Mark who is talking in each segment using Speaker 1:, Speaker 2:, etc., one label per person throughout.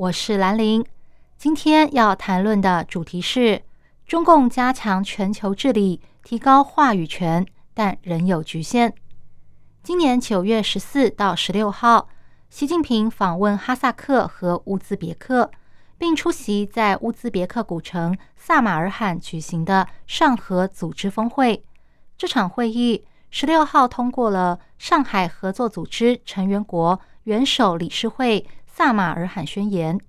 Speaker 1: 我是兰陵。今天要谈论的主题是中共加强全球治理，提高话语权，但仍有局限。今年九月十四到十六号，习近平访问哈萨克和乌兹别克，并出席在乌兹别克古城萨马尔罕举行的上合组织峰会。这场会议。十六号通过了上海合作组织成员国元首理事会萨马尔罕宣言。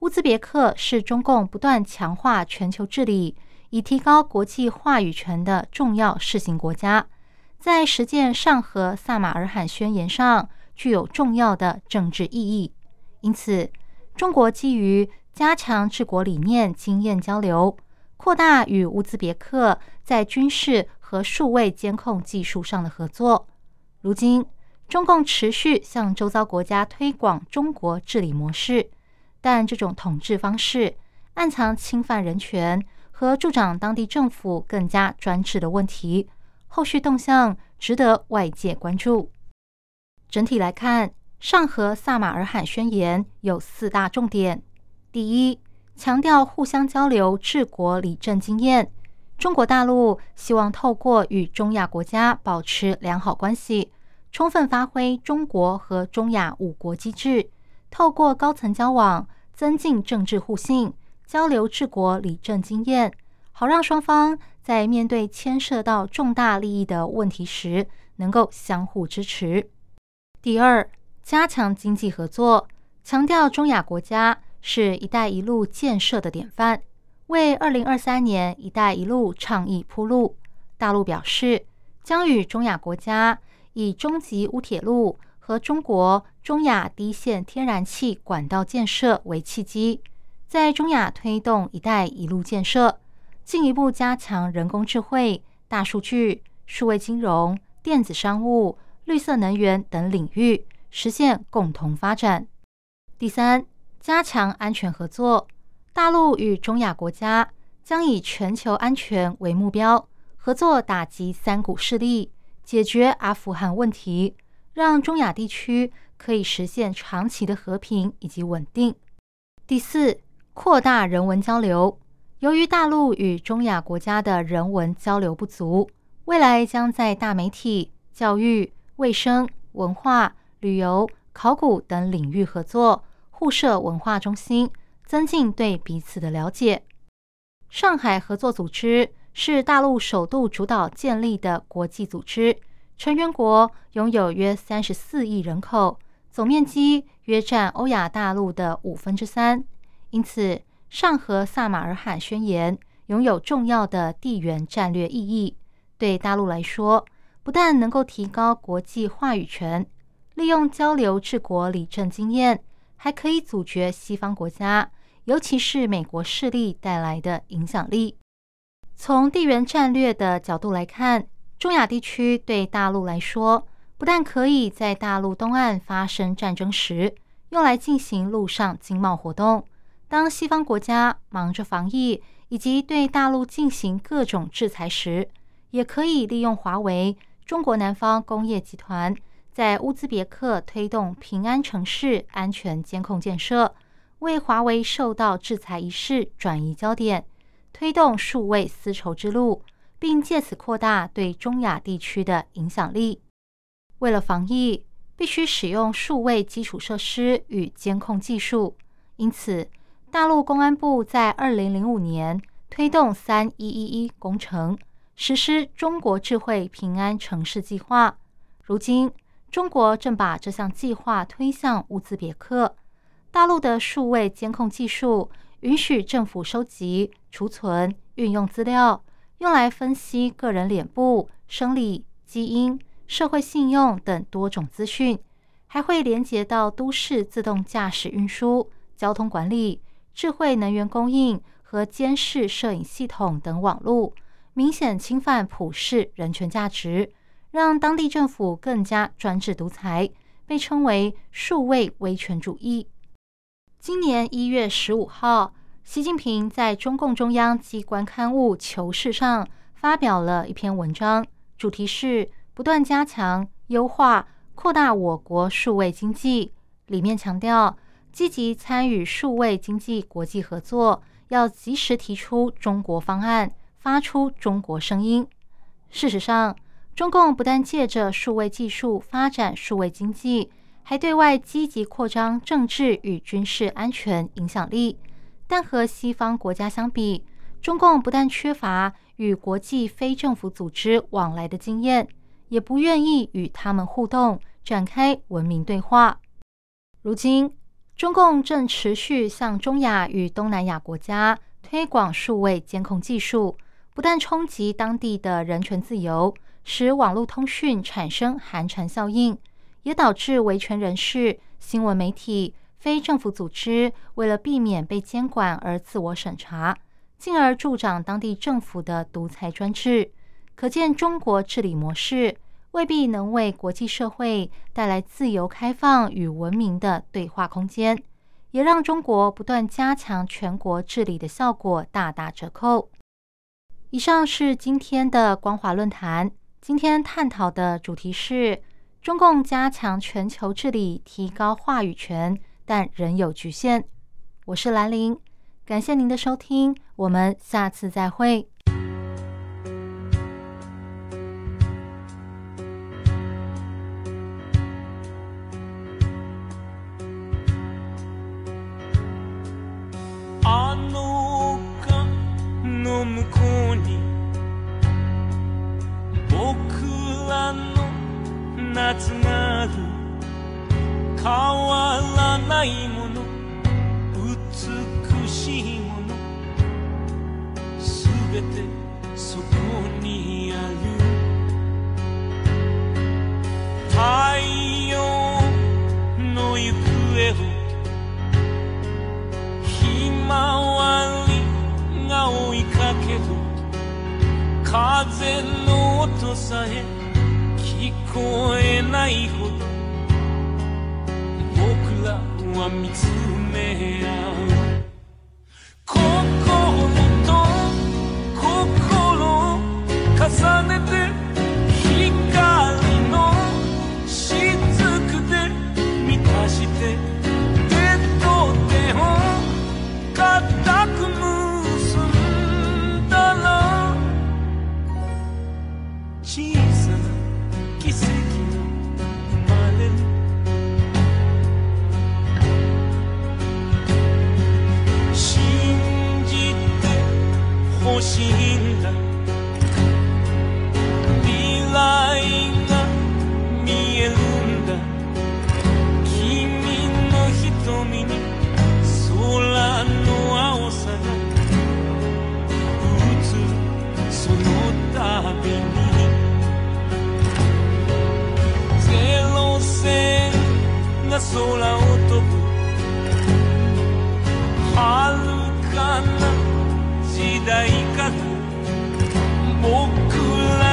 Speaker 1: 乌兹别克是中共不断强化全球治理，以提高国际话语权的重要试行国家，在实践上和萨马尔罕宣言上具有重要的政治意义。因此，中国基于加强治国理念经验交流，扩大与乌兹别克在军事。和数位监控技术上的合作。如今，中共持续向周遭国家推广中国治理模式，但这种统治方式暗藏侵犯人权和助长当地政府更加专制的问题。后续动向值得外界关注。整体来看，上合萨马尔罕宣言有四大重点：第一，强调互相交流治国理政经验。中国大陆希望透过与中亚国家保持良好关系，充分发挥中国和中亚五国机制，透过高层交往增进政治互信，交流治国理政经验，好让双方在面对牵涉到重大利益的问题时能够相互支持。第二，加强经济合作，强调中亚国家是一带一路建设的典范。为二零二三年“一带一路”倡议铺路，大陆表示将与中亚国家以中级乌铁路和中国中亚低线天然气管道建设为契机，在中亚推动“一带一路”建设，进一步加强人工智慧、大数据、数位金融、电子商务、绿色能源等领域，实现共同发展。第三，加强安全合作。大陆与中亚国家将以全球安全为目标，合作打击三股势力，解决阿富汗问题，让中亚地区可以实现长期的和平以及稳定。第四，扩大人文交流。由于大陆与中亚国家的人文交流不足，未来将在大媒体、教育、卫生、文化、旅游、考古等领域合作，互设文化中心。增进对彼此的了解。上海合作组织是大陆首度主导建立的国际组织，成员国拥有约三十四亿人口，总面积约占欧亚大陆的五分之三。因此，上合萨马尔罕宣言拥有重要的地缘战略意义。对大陆来说，不但能够提高国际话语权，利用交流治国理政经验，还可以阻绝西方国家。尤其是美国势力带来的影响力。从地缘战略的角度来看，中亚地区对大陆来说，不但可以在大陆东岸发生战争时用来进行陆上经贸活动；当西方国家忙着防疫以及对大陆进行各种制裁时，也可以利用华为、中国南方工业集团在乌兹别克推动平安城市安全监控建设。为华为受到制裁一事转移焦点，推动数位丝绸之路，并借此扩大对中亚地区的影响力。为了防疫，必须使用数位基础设施与监控技术，因此，大陆公安部在二零零五年推动“三一一一”工程，实施中国智慧平安城市计划。如今，中国正把这项计划推向乌兹别克。大陆的数位监控技术允许政府收集、储存、运用资料，用来分析个人脸部、生理、基因、社会信用等多种资讯，还会连接到都市自动驾驶运输、交通管理、智慧能源供应和监视摄影系统等网络，明显侵犯普世人权价值，让当地政府更加专制独裁，被称为数位威权主义。今年一月十五号，习近平在中共中央机关刊物《求是》上发表了一篇文章，主题是不断加强、优化、扩大我国数位经济。里面强调，积极参与数位经济国际合作，要及时提出中国方案，发出中国声音。事实上，中共不但借着数位技术发展数位经济。还对外积极扩张政治与军事安全影响力，但和西方国家相比，中共不但缺乏与国际非政府组织往来的经验，也不愿意与他们互动，展开文明对话。如今，中共正持续向中亚与东南亚国家推广数位监控技术，不但冲击当地的人权自由，使网络通讯产生寒蝉效应。也导致维权人士、新闻媒体、非政府组织为了避免被监管而自我审查，进而助长当地政府的独裁专制。可见，中国治理模式未必能为国际社会带来自由、开放与文明的对话空间，也让中国不断加强全国治理的效果大打折扣。以上是今天的光华论坛，今天探讨的主题是。中共加强全球治理，提高话语权，但仍有局限。我是兰陵，感谢您的收听，我们下次再会。
Speaker 2: いもの美しいものすべてそこにある。太陽の行方をひまわりが追いかける。風の音さえ聞こえないは見つめ合う心と心重ねて光の雫で満たして手と手を固く結んだらんだ未来が見えるんだ君の瞳に空の青さが映る。その度にゼロ戦が空を飛ぶ遥かな時代から僕ら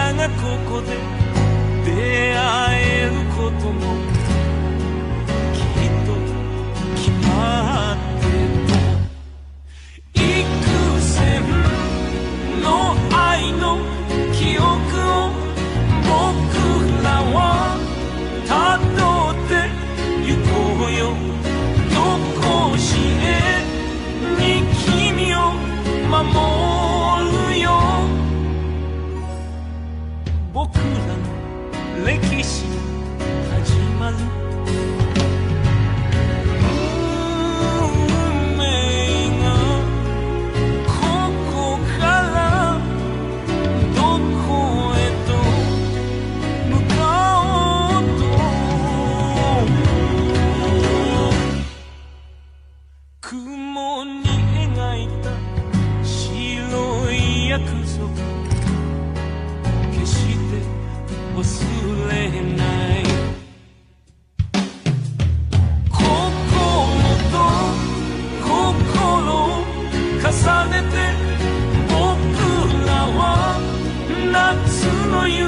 Speaker 2: の夢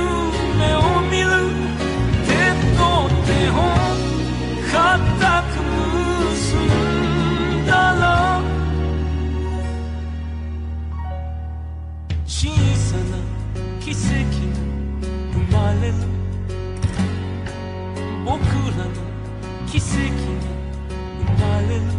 Speaker 2: を見る手と手を固く結んだら小さな奇跡が生まれる。僕らの奇跡が生まれる。